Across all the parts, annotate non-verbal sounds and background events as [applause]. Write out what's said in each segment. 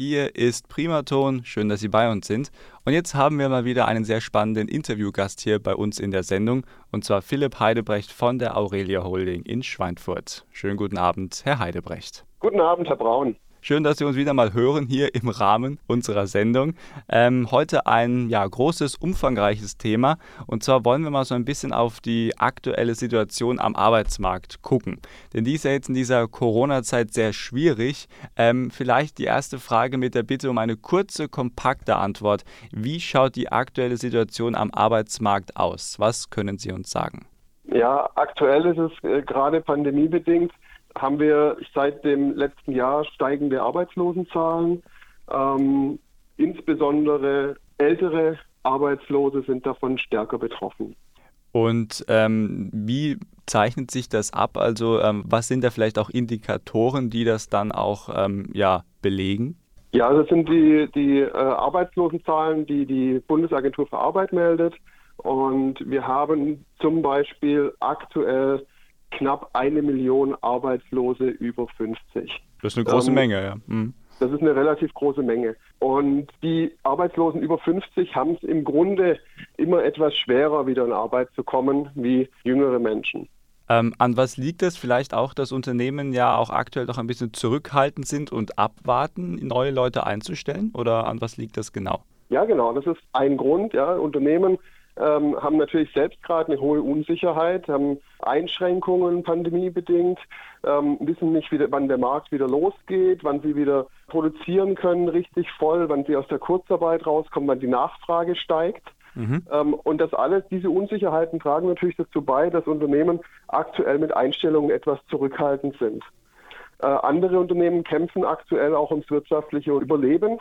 Hier ist Primaton. Schön, dass Sie bei uns sind. Und jetzt haben wir mal wieder einen sehr spannenden Interviewgast hier bei uns in der Sendung, und zwar Philipp Heidebrecht von der Aurelia Holding in Schweinfurt. Schönen guten Abend, Herr Heidebrecht. Guten Abend, Herr Braun. Schön, dass Sie uns wieder mal hören hier im Rahmen unserer Sendung. Ähm, heute ein ja, großes, umfangreiches Thema. Und zwar wollen wir mal so ein bisschen auf die aktuelle Situation am Arbeitsmarkt gucken. Denn die ist ja jetzt in dieser Corona-Zeit sehr schwierig. Ähm, vielleicht die erste Frage mit der Bitte um eine kurze, kompakte Antwort. Wie schaut die aktuelle Situation am Arbeitsmarkt aus? Was können Sie uns sagen? Ja, aktuell ist es äh, gerade pandemiebedingt haben wir seit dem letzten Jahr steigende Arbeitslosenzahlen. Ähm, insbesondere ältere Arbeitslose sind davon stärker betroffen. Und ähm, wie zeichnet sich das ab? Also ähm, was sind da vielleicht auch Indikatoren, die das dann auch ähm, ja, belegen? Ja, das sind die, die äh, Arbeitslosenzahlen, die die Bundesagentur für Arbeit meldet. Und wir haben zum Beispiel aktuell knapp eine Million Arbeitslose über 50. Das ist eine große ähm, Menge, ja. Mhm. Das ist eine relativ große Menge. Und die Arbeitslosen über 50 haben es im Grunde immer etwas schwerer, wieder in Arbeit zu kommen, wie jüngere Menschen. Ähm, an was liegt es? Vielleicht auch, dass Unternehmen ja auch aktuell noch ein bisschen zurückhaltend sind und abwarten, neue Leute einzustellen? Oder an was liegt das genau? Ja, genau. Das ist ein Grund. Ja. Unternehmen ähm, haben natürlich selbst gerade eine hohe Unsicherheit, haben Einschränkungen pandemiebedingt, ähm, wissen nicht, wieder, wann der Markt wieder losgeht, wann sie wieder produzieren können richtig voll, wann sie aus der Kurzarbeit rauskommen, wann die Nachfrage steigt. Mhm. Ähm, und das alles, diese Unsicherheiten tragen natürlich dazu bei, dass Unternehmen aktuell mit Einstellungen etwas zurückhaltend sind. Äh, andere Unternehmen kämpfen aktuell auch ums wirtschaftliche Überleben.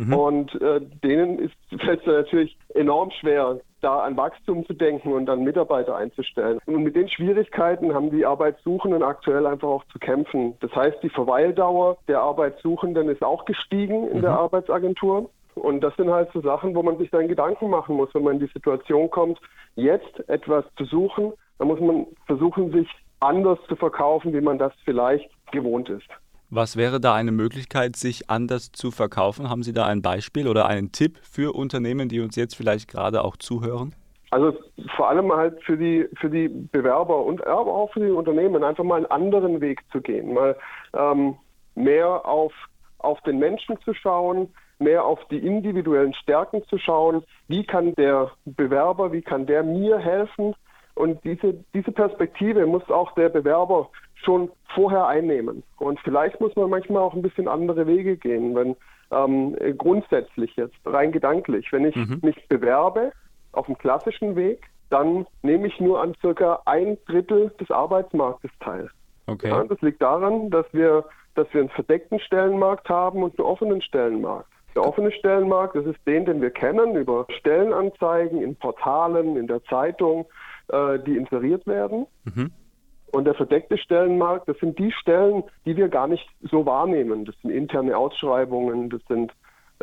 Mhm. Und äh, denen ist [laughs] es natürlich enorm schwer, da an Wachstum zu denken und an Mitarbeiter einzustellen. Und mit den Schwierigkeiten haben die Arbeitssuchenden aktuell einfach auch zu kämpfen. Das heißt, die Verweildauer der Arbeitssuchenden ist auch gestiegen in mhm. der Arbeitsagentur. Und das sind halt so Sachen, wo man sich dann Gedanken machen muss, wenn man in die Situation kommt, jetzt etwas zu suchen. Da muss man versuchen, sich anders zu verkaufen, wie man das vielleicht gewohnt ist. Was wäre da eine Möglichkeit, sich anders zu verkaufen? Haben Sie da ein Beispiel oder einen Tipp für Unternehmen, die uns jetzt vielleicht gerade auch zuhören? Also vor allem halt für die für die Bewerber und aber auch für die Unternehmen einfach mal einen anderen Weg zu gehen, mal ähm, mehr auf auf den Menschen zu schauen, mehr auf die individuellen Stärken zu schauen. Wie kann der Bewerber, wie kann der mir helfen? Und diese diese Perspektive muss auch der Bewerber schon vorher einnehmen. Und vielleicht muss man manchmal auch ein bisschen andere Wege gehen, wenn ähm, grundsätzlich jetzt, rein gedanklich, wenn ich mhm. mich bewerbe auf dem klassischen Weg, dann nehme ich nur an circa ein Drittel des Arbeitsmarktes teil. Okay. Ja, das liegt daran, dass wir, dass wir einen verdeckten Stellenmarkt haben und einen offenen Stellenmarkt. Der offene Stellenmarkt, das ist den, den wir kennen über Stellenanzeigen in Portalen, in der Zeitung, äh, die inseriert werden. Mhm. Und der verdeckte Stellenmarkt, das sind die Stellen, die wir gar nicht so wahrnehmen. Das sind interne Ausschreibungen, das sind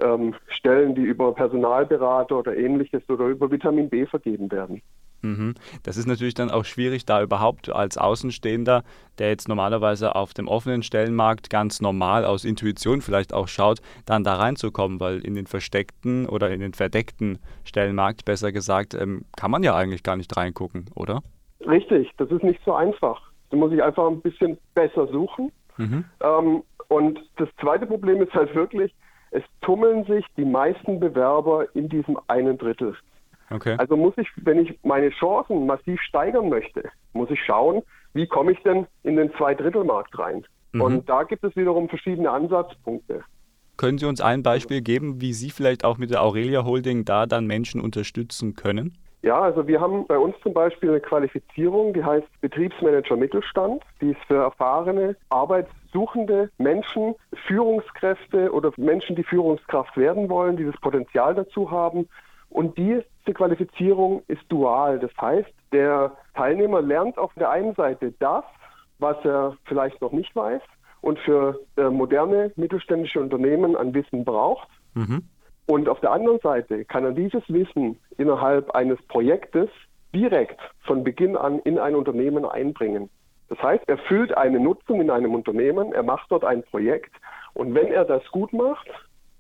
ähm, Stellen, die über Personalberater oder ähnliches oder über Vitamin B vergeben werden. Mhm. Das ist natürlich dann auch schwierig, da überhaupt als Außenstehender, der jetzt normalerweise auf dem offenen Stellenmarkt ganz normal aus Intuition vielleicht auch schaut, dann da reinzukommen, weil in den versteckten oder in den verdeckten Stellenmarkt, besser gesagt, ähm, kann man ja eigentlich gar nicht reingucken, oder? Richtig, das ist nicht so einfach. Da muss ich einfach ein bisschen besser suchen. Mhm. Ähm, und das zweite Problem ist halt wirklich, es tummeln sich die meisten Bewerber in diesem einen Drittel. Okay. Also muss ich, wenn ich meine Chancen massiv steigern möchte, muss ich schauen, wie komme ich denn in den Zweidrittelmarkt rein. Mhm. Und da gibt es wiederum verschiedene Ansatzpunkte. Können Sie uns ein Beispiel geben, wie Sie vielleicht auch mit der Aurelia Holding da dann Menschen unterstützen können? Ja, also wir haben bei uns zum Beispiel eine Qualifizierung, die heißt Betriebsmanager Mittelstand. Die ist für erfahrene, arbeitssuchende Menschen, Führungskräfte oder Menschen, die Führungskraft werden wollen, die das Potenzial dazu haben. Und diese Qualifizierung ist dual. Das heißt, der Teilnehmer lernt auf der einen Seite das, was er vielleicht noch nicht weiß und für äh, moderne mittelständische Unternehmen an Wissen braucht. Mhm. Und auf der anderen Seite kann er dieses Wissen innerhalb eines Projektes direkt von Beginn an in ein Unternehmen einbringen. Das heißt, er füllt eine Nutzung in einem Unternehmen, er macht dort ein Projekt und wenn er das gut macht,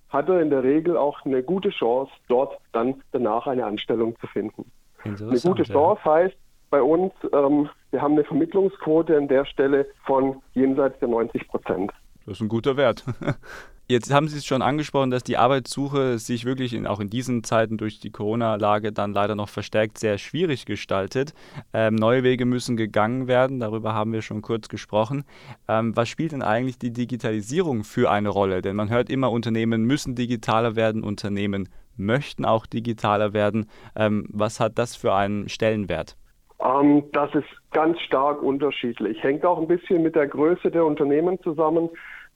hat er in der Regel auch eine gute Chance, dort dann danach eine Anstellung zu finden. Eine gute Chance heißt bei uns, ähm, wir haben eine Vermittlungsquote an der Stelle von jenseits der 90 Prozent. Das ist ein guter Wert. [laughs] Jetzt haben Sie es schon angesprochen, dass die Arbeitssuche sich wirklich in, auch in diesen Zeiten durch die Corona-Lage dann leider noch verstärkt sehr schwierig gestaltet. Ähm, neue Wege müssen gegangen werden, darüber haben wir schon kurz gesprochen. Ähm, was spielt denn eigentlich die Digitalisierung für eine Rolle? Denn man hört immer, Unternehmen müssen digitaler werden, Unternehmen möchten auch digitaler werden. Ähm, was hat das für einen Stellenwert? Ähm, das ist ganz stark unterschiedlich. Hängt auch ein bisschen mit der Größe der Unternehmen zusammen.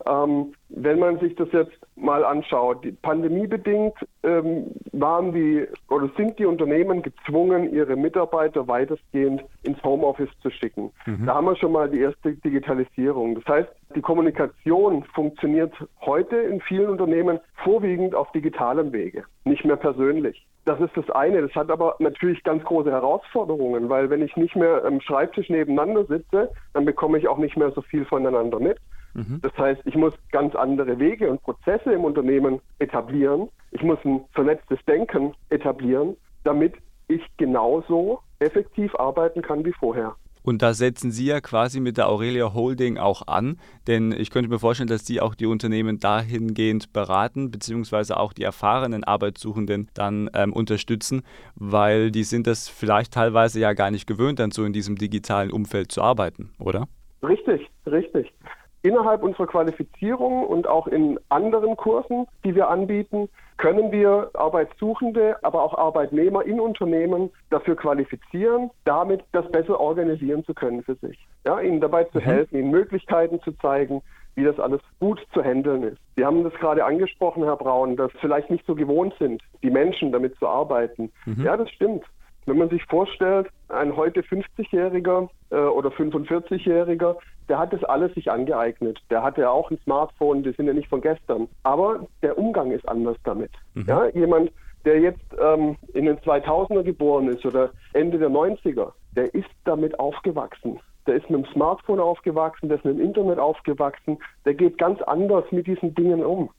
Ähm, wenn man sich das jetzt mal anschaut, pandemiebedingt ähm, waren die oder sind die Unternehmen gezwungen, ihre Mitarbeiter weitestgehend ins Homeoffice zu schicken. Mhm. Da haben wir schon mal die erste Digitalisierung. Das heißt, die Kommunikation funktioniert heute in vielen Unternehmen vorwiegend auf digitalem Wege, nicht mehr persönlich. Das ist das eine. Das hat aber natürlich ganz große Herausforderungen, weil wenn ich nicht mehr am Schreibtisch nebeneinander sitze, dann bekomme ich auch nicht mehr so viel voneinander mit. Mhm. Das heißt, ich muss ganz andere Wege und Prozesse im Unternehmen etablieren. Ich muss ein vernetztes Denken etablieren, damit ich genauso effektiv arbeiten kann wie vorher. Und da setzen Sie ja quasi mit der Aurelia Holding auch an, denn ich könnte mir vorstellen, dass Sie auch die Unternehmen dahingehend beraten, beziehungsweise auch die erfahrenen Arbeitssuchenden dann ähm, unterstützen, weil die sind das vielleicht teilweise ja gar nicht gewöhnt, dann so in diesem digitalen Umfeld zu arbeiten, oder? Richtig, richtig. Innerhalb unserer Qualifizierung und auch in anderen Kursen, die wir anbieten, können wir Arbeitssuchende, aber auch Arbeitnehmer in Unternehmen dafür qualifizieren, damit das besser organisieren zu können für sich. Ja, ihnen dabei zu mhm. helfen, ihnen Möglichkeiten zu zeigen, wie das alles gut zu handeln ist. Sie haben das gerade angesprochen, Herr Braun, dass vielleicht nicht so gewohnt sind, die Menschen damit zu arbeiten. Mhm. Ja, das stimmt. Wenn man sich vorstellt, ein heute 50-Jähriger äh, oder 45-Jähriger, der hat das alles sich angeeignet. Der hatte ja auch ein Smartphone, die sind ja nicht von gestern. Aber der Umgang ist anders damit. Mhm. Ja, jemand, der jetzt ähm, in den 2000er geboren ist oder Ende der 90er, der ist damit aufgewachsen. Der ist mit dem Smartphone aufgewachsen, der ist mit dem Internet aufgewachsen, der geht ganz anders mit diesen Dingen um.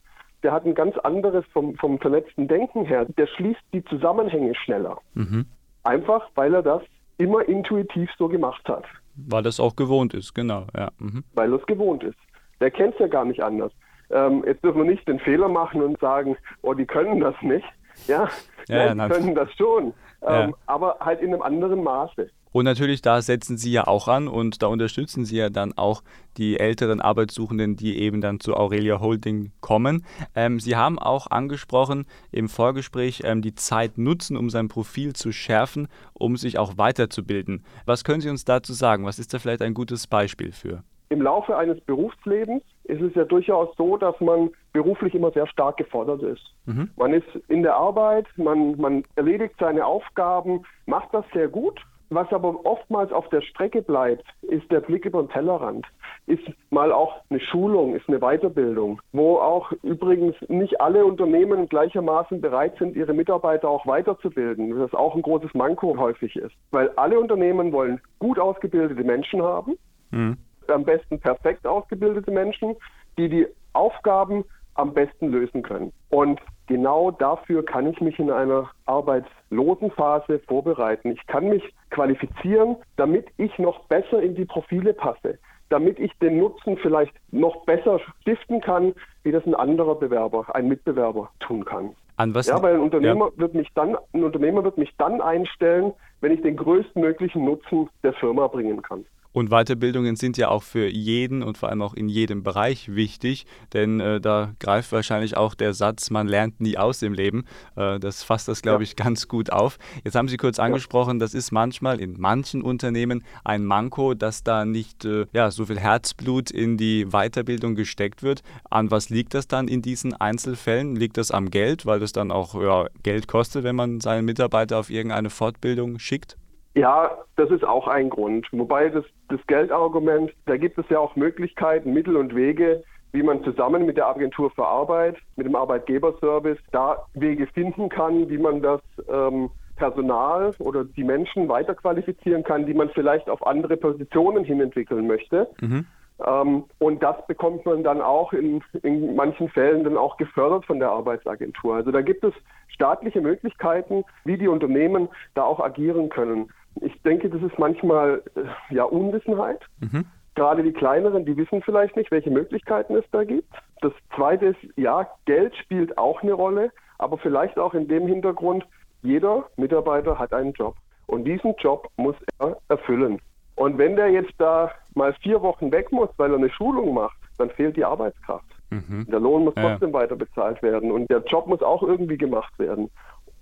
Der hat ein ganz anderes vom, vom vernetzten Denken her. Der schließt die Zusammenhänge schneller. Mhm. Einfach, weil er das immer intuitiv so gemacht hat. Weil das auch gewohnt ist, genau. Ja. Mhm. Weil es gewohnt ist. Der kennt es ja gar nicht anders. Ähm, jetzt dürfen wir nicht den Fehler machen und sagen, oh, die können das nicht. Ja, ja, [laughs] Nein, die können das schon. Ähm, ja. Aber halt in einem anderen Maße. Und natürlich, da setzen Sie ja auch an und da unterstützen Sie ja dann auch die älteren Arbeitssuchenden, die eben dann zu Aurelia Holding kommen. Ähm, Sie haben auch angesprochen im Vorgespräch, ähm, die Zeit nutzen, um sein Profil zu schärfen, um sich auch weiterzubilden. Was können Sie uns dazu sagen? Was ist da vielleicht ein gutes Beispiel für? Im Laufe eines Berufslebens ist es ja durchaus so, dass man beruflich immer sehr stark gefordert ist. Mhm. Man ist in der Arbeit, man, man erledigt seine Aufgaben, macht das sehr gut was aber oftmals auf der Strecke bleibt, ist der Blick über den Tellerrand. Ist mal auch eine Schulung, ist eine Weiterbildung, wo auch übrigens nicht alle Unternehmen gleichermaßen bereit sind, ihre Mitarbeiter auch weiterzubilden, was auch ein großes Manko häufig ist. Weil alle Unternehmen wollen gut ausgebildete Menschen haben, mhm. am besten perfekt ausgebildete Menschen, die die Aufgaben am besten lösen können. Und genau dafür kann ich mich in einer arbeitslosen Phase vorbereiten. Ich kann mich qualifizieren, damit ich noch besser in die Profile passe, damit ich den Nutzen vielleicht noch besser stiften kann, wie das ein anderer Bewerber, ein Mitbewerber tun kann. An was ja, weil ein Unternehmer ja. wird mich dann, ein Unternehmer wird mich dann einstellen, wenn ich den größtmöglichen Nutzen der Firma bringen kann. Und Weiterbildungen sind ja auch für jeden und vor allem auch in jedem Bereich wichtig, denn äh, da greift wahrscheinlich auch der Satz, man lernt nie aus im Leben. Äh, das fasst das, glaube ja. ich, ganz gut auf. Jetzt haben Sie kurz angesprochen, das ist manchmal in manchen Unternehmen ein Manko, dass da nicht äh, ja, so viel Herzblut in die Weiterbildung gesteckt wird. An was liegt das dann in diesen Einzelfällen? Liegt das am Geld, weil das dann auch ja, Geld kostet, wenn man seinen Mitarbeiter auf irgendeine Fortbildung schickt? Ja, das ist auch ein Grund. Wobei das, das Geldargument, da gibt es ja auch Möglichkeiten, Mittel und Wege, wie man zusammen mit der Agentur für Arbeit, mit dem Arbeitgeberservice, da Wege finden kann, wie man das ähm, Personal oder die Menschen weiterqualifizieren kann, die man vielleicht auf andere Positionen hin entwickeln möchte. Mhm. Ähm, und das bekommt man dann auch in, in manchen Fällen dann auch gefördert von der Arbeitsagentur. Also da gibt es staatliche Möglichkeiten, wie die Unternehmen da auch agieren können. Ich denke, das ist manchmal äh, ja Unwissenheit. Mhm. Gerade die kleineren, die wissen vielleicht nicht, welche Möglichkeiten es da gibt. Das zweite ist, ja, Geld spielt auch eine Rolle, aber vielleicht auch in dem Hintergrund, jeder Mitarbeiter hat einen Job. Und diesen Job muss er erfüllen. Und wenn der jetzt da mal vier Wochen weg muss, weil er eine Schulung macht, dann fehlt die Arbeitskraft. Mhm. Der Lohn muss trotzdem ja. weiter bezahlt werden und der Job muss auch irgendwie gemacht werden.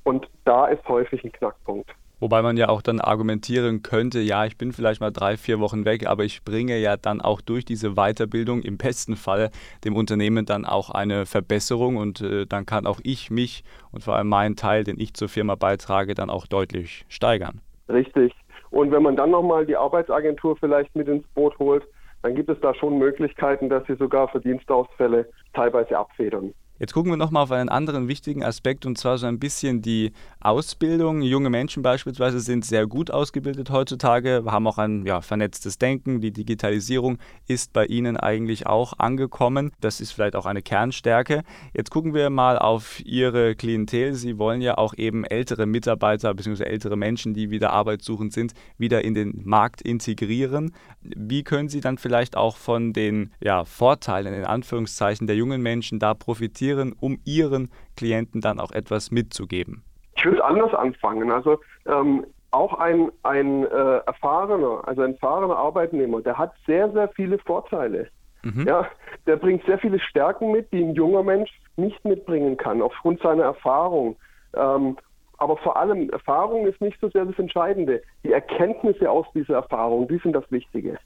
Und da ist häufig ein Knackpunkt. Wobei man ja auch dann argumentieren könnte, ja, ich bin vielleicht mal drei, vier Wochen weg, aber ich bringe ja dann auch durch diese Weiterbildung im besten Fall dem Unternehmen dann auch eine Verbesserung und äh, dann kann auch ich mich und vor allem meinen Teil, den ich zur Firma beitrage, dann auch deutlich steigern. Richtig. Und wenn man dann nochmal die Arbeitsagentur vielleicht mit ins Boot holt, dann gibt es da schon Möglichkeiten, dass sie sogar Verdienstausfälle teilweise abfedern. Jetzt gucken wir nochmal auf einen anderen wichtigen Aspekt und zwar so ein bisschen die Ausbildung. Junge Menschen beispielsweise sind sehr gut ausgebildet heutzutage, haben auch ein ja, vernetztes Denken. Die Digitalisierung ist bei ihnen eigentlich auch angekommen. Das ist vielleicht auch eine Kernstärke. Jetzt gucken wir mal auf Ihre Klientel. Sie wollen ja auch eben ältere Mitarbeiter bzw. ältere Menschen, die wieder arbeitssuchend sind, wieder in den Markt integrieren. Wie können Sie dann vielleicht auch von den ja, Vorteilen in Anführungszeichen der jungen Menschen da profitieren? Investieren, um ihren Klienten dann auch etwas mitzugeben? Ich würde anders anfangen. Also ähm, auch ein, ein äh, erfahrener, also ein erfahrener Arbeitnehmer, der hat sehr, sehr viele Vorteile. Mhm. Ja, der bringt sehr viele Stärken mit, die ein junger Mensch nicht mitbringen kann, aufgrund seiner Erfahrung. Ähm, aber vor allem, Erfahrung ist nicht so sehr das Entscheidende. Die Erkenntnisse aus dieser Erfahrung, die sind das Wichtige.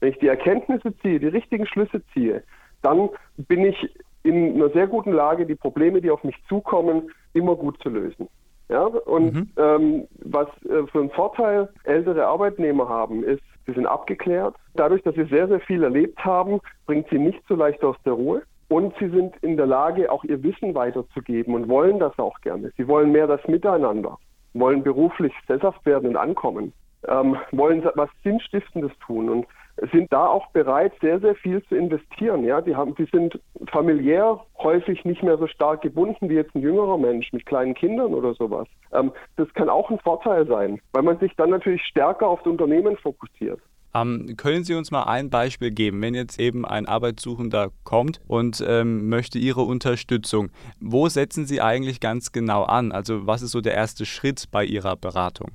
Wenn ich die Erkenntnisse ziehe, die richtigen Schlüsse ziehe, dann bin ich in einer sehr guten Lage, die Probleme, die auf mich zukommen, immer gut zu lösen. Ja, und mhm. ähm, was äh, für einen Vorteil ältere Arbeitnehmer haben, ist, sie sind abgeklärt. Dadurch, dass sie sehr, sehr viel erlebt haben, bringt sie nicht so leicht aus der Ruhe. Und sie sind in der Lage, auch ihr Wissen weiterzugeben und wollen das auch gerne. Sie wollen mehr das Miteinander, wollen beruflich sesshaft werden und ankommen, ähm, wollen was Sinnstiftendes tun. Und sind da auch bereit, sehr, sehr viel zu investieren. Ja, die haben, die sind familiär häufig nicht mehr so stark gebunden wie jetzt ein jüngerer Mensch mit kleinen Kindern oder sowas. Ähm, das kann auch ein Vorteil sein, weil man sich dann natürlich stärker auf das Unternehmen fokussiert. Ähm, können Sie uns mal ein Beispiel geben, wenn jetzt eben ein Arbeitssuchender kommt und ähm, möchte Ihre Unterstützung? Wo setzen Sie eigentlich ganz genau an? Also was ist so der erste Schritt bei Ihrer Beratung?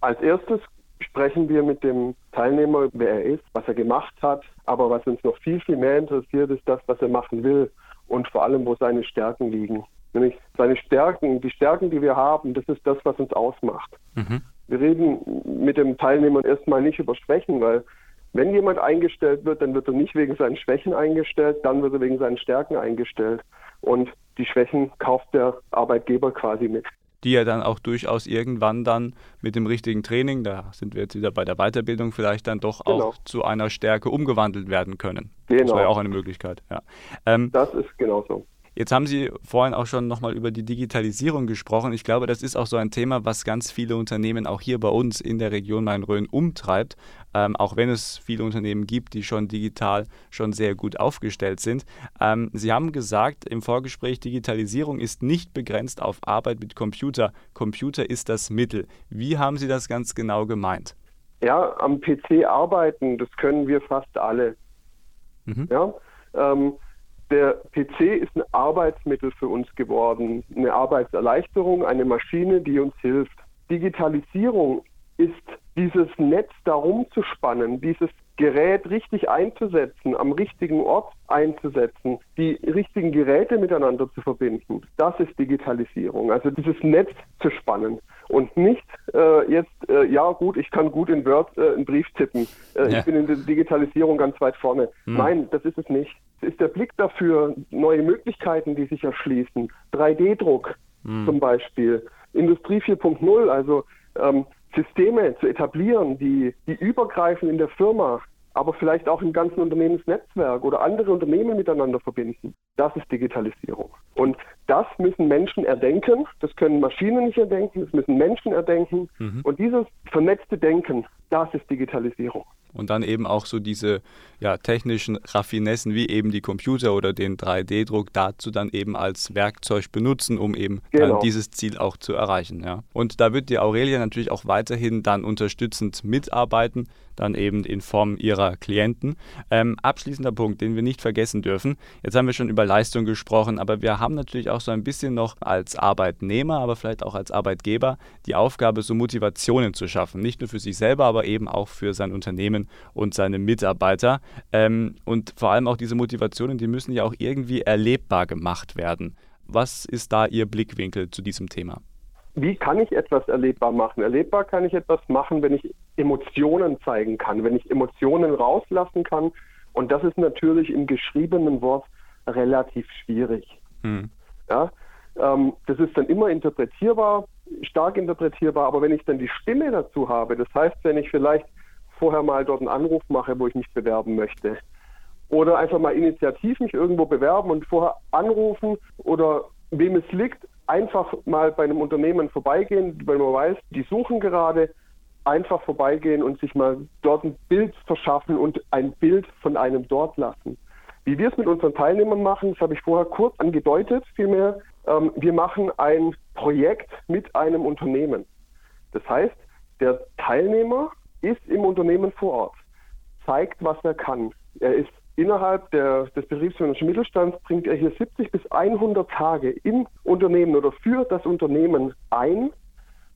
Als erstes sprechen wir mit dem Teilnehmer, wer er ist, was er gemacht hat. Aber was uns noch viel, viel mehr interessiert, ist das, was er machen will und vor allem, wo seine Stärken liegen. Nämlich seine Stärken, die Stärken, die wir haben, das ist das, was uns ausmacht. Mhm. Wir reden mit dem Teilnehmer erstmal nicht über Schwächen, weil wenn jemand eingestellt wird, dann wird er nicht wegen seinen Schwächen eingestellt, dann wird er wegen seinen Stärken eingestellt. Und die Schwächen kauft der Arbeitgeber quasi mit die ja dann auch durchaus irgendwann dann mit dem richtigen Training, da sind wir jetzt wieder bei der Weiterbildung, vielleicht dann doch genau. auch zu einer Stärke umgewandelt werden können. Genau. Das wäre ja auch eine Möglichkeit. Ja. Ähm, das ist genauso. Jetzt haben Sie vorhin auch schon nochmal über die Digitalisierung gesprochen. Ich glaube, das ist auch so ein Thema, was ganz viele Unternehmen auch hier bei uns in der Region Main-Rhön umtreibt, ähm, auch wenn es viele Unternehmen gibt, die schon digital schon sehr gut aufgestellt sind. Ähm, Sie haben gesagt im Vorgespräch, Digitalisierung ist nicht begrenzt auf Arbeit mit Computer. Computer ist das Mittel. Wie haben Sie das ganz genau gemeint? Ja, am PC arbeiten, das können wir fast alle. Mhm. Ja, ähm, der PC ist ein Arbeitsmittel für uns geworden, eine Arbeitserleichterung, eine Maschine, die uns hilft. Digitalisierung ist dieses Netz darum zu spannen, dieses Gerät richtig einzusetzen, am richtigen Ort einzusetzen, die richtigen Geräte miteinander zu verbinden. Das ist Digitalisierung. Also dieses Netz zu spannen und nicht äh, jetzt, äh, ja gut, ich kann gut in Word äh, einen Brief tippen. Äh, ja. Ich bin in der Digitalisierung ganz weit vorne. Hm. Nein, das ist es nicht. Es ist der Blick dafür, neue Möglichkeiten, die sich erschließen. 3D-Druck hm. zum Beispiel. Industrie 4.0, also ähm, Systeme zu etablieren, die, die übergreifen in der Firma, aber vielleicht auch im ganzen Unternehmensnetzwerk oder andere Unternehmen miteinander verbinden. Das ist Digitalisierung. Und das müssen Menschen erdenken. Das können Maschinen nicht erdenken, das müssen Menschen erdenken. Mhm. Und dieses vernetzte Denken, das ist Digitalisierung. und dann eben auch so diese ja, technischen Raffinessen wie eben die Computer oder den 3D-Druck dazu dann eben als Werkzeug benutzen, um eben genau. dann dieses Ziel auch zu erreichen. Ja. Und da wird die Aurelia natürlich auch weiterhin dann unterstützend mitarbeiten, dann eben in Form ihrer Klienten. Ähm, abschließender Punkt, den wir nicht vergessen dürfen. Jetzt haben wir schon über Leistung gesprochen, aber wir haben natürlich auch so ein bisschen noch als Arbeitnehmer, aber vielleicht auch als Arbeitgeber die Aufgabe, so Motivationen zu schaffen. Nicht nur für sich selber, aber eben auch für sein Unternehmen und seine Mitarbeiter. Ähm, und vor allem auch diese Motivationen, die müssen ja auch irgendwie erlebbar gemacht werden. Was ist da Ihr Blickwinkel zu diesem Thema? Wie kann ich etwas erlebbar machen? Erlebbar kann ich etwas machen, wenn ich Emotionen zeigen kann, wenn ich Emotionen rauslassen kann. Und das ist natürlich im geschriebenen Wort relativ schwierig. Hm. Ja, ähm, das ist dann immer interpretierbar, stark interpretierbar, aber wenn ich dann die Stimme dazu habe, das heißt, wenn ich vielleicht vorher mal dort einen Anruf mache, wo ich mich bewerben möchte. Oder einfach mal initiativ mich irgendwo bewerben und vorher anrufen oder wem es liegt, einfach mal bei einem Unternehmen vorbeigehen, weil man weiß, die suchen gerade, einfach vorbeigehen und sich mal dort ein Bild verschaffen und ein Bild von einem dort lassen. Wie wir es mit unseren Teilnehmern machen, das habe ich vorher kurz angedeutet, vielmehr, ähm, wir machen ein Projekt mit einem Unternehmen. Das heißt, der Teilnehmer ist im Unternehmen vor Ort, zeigt, was er kann. Er ist innerhalb der, des betriebsmännischen Mittelstands, bringt er hier 70 bis 100 Tage im Unternehmen oder für das Unternehmen ein,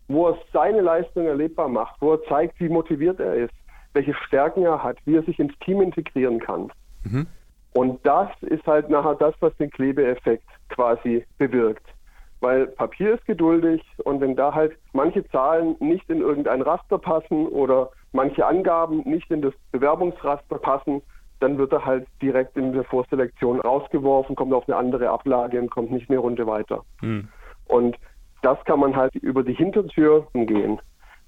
wo er seine Leistung erlebbar macht, wo er zeigt, wie motiviert er ist, welche Stärken er hat, wie er sich ins Team integrieren kann. Mhm. Und das ist halt nachher das, was den Klebeeffekt quasi bewirkt weil Papier ist geduldig und wenn da halt manche Zahlen nicht in irgendein Raster passen oder manche Angaben nicht in das Bewerbungsraster passen, dann wird er halt direkt in der Vorselektion rausgeworfen, kommt auf eine andere Ablage und kommt nicht mehr runter weiter. Hm. Und das kann man halt über die Hintertür umgehen,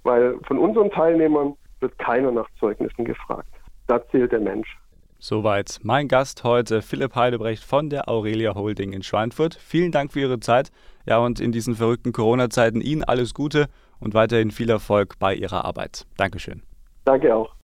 weil von unseren Teilnehmern wird keiner nach Zeugnissen gefragt. Da zählt der Mensch. Soweit mein Gast heute, Philipp Heidebrecht von der Aurelia Holding in Schweinfurt. Vielen Dank für Ihre Zeit. Ja, und in diesen verrückten Corona-Zeiten Ihnen alles Gute und weiterhin viel Erfolg bei Ihrer Arbeit. Dankeschön. Danke auch.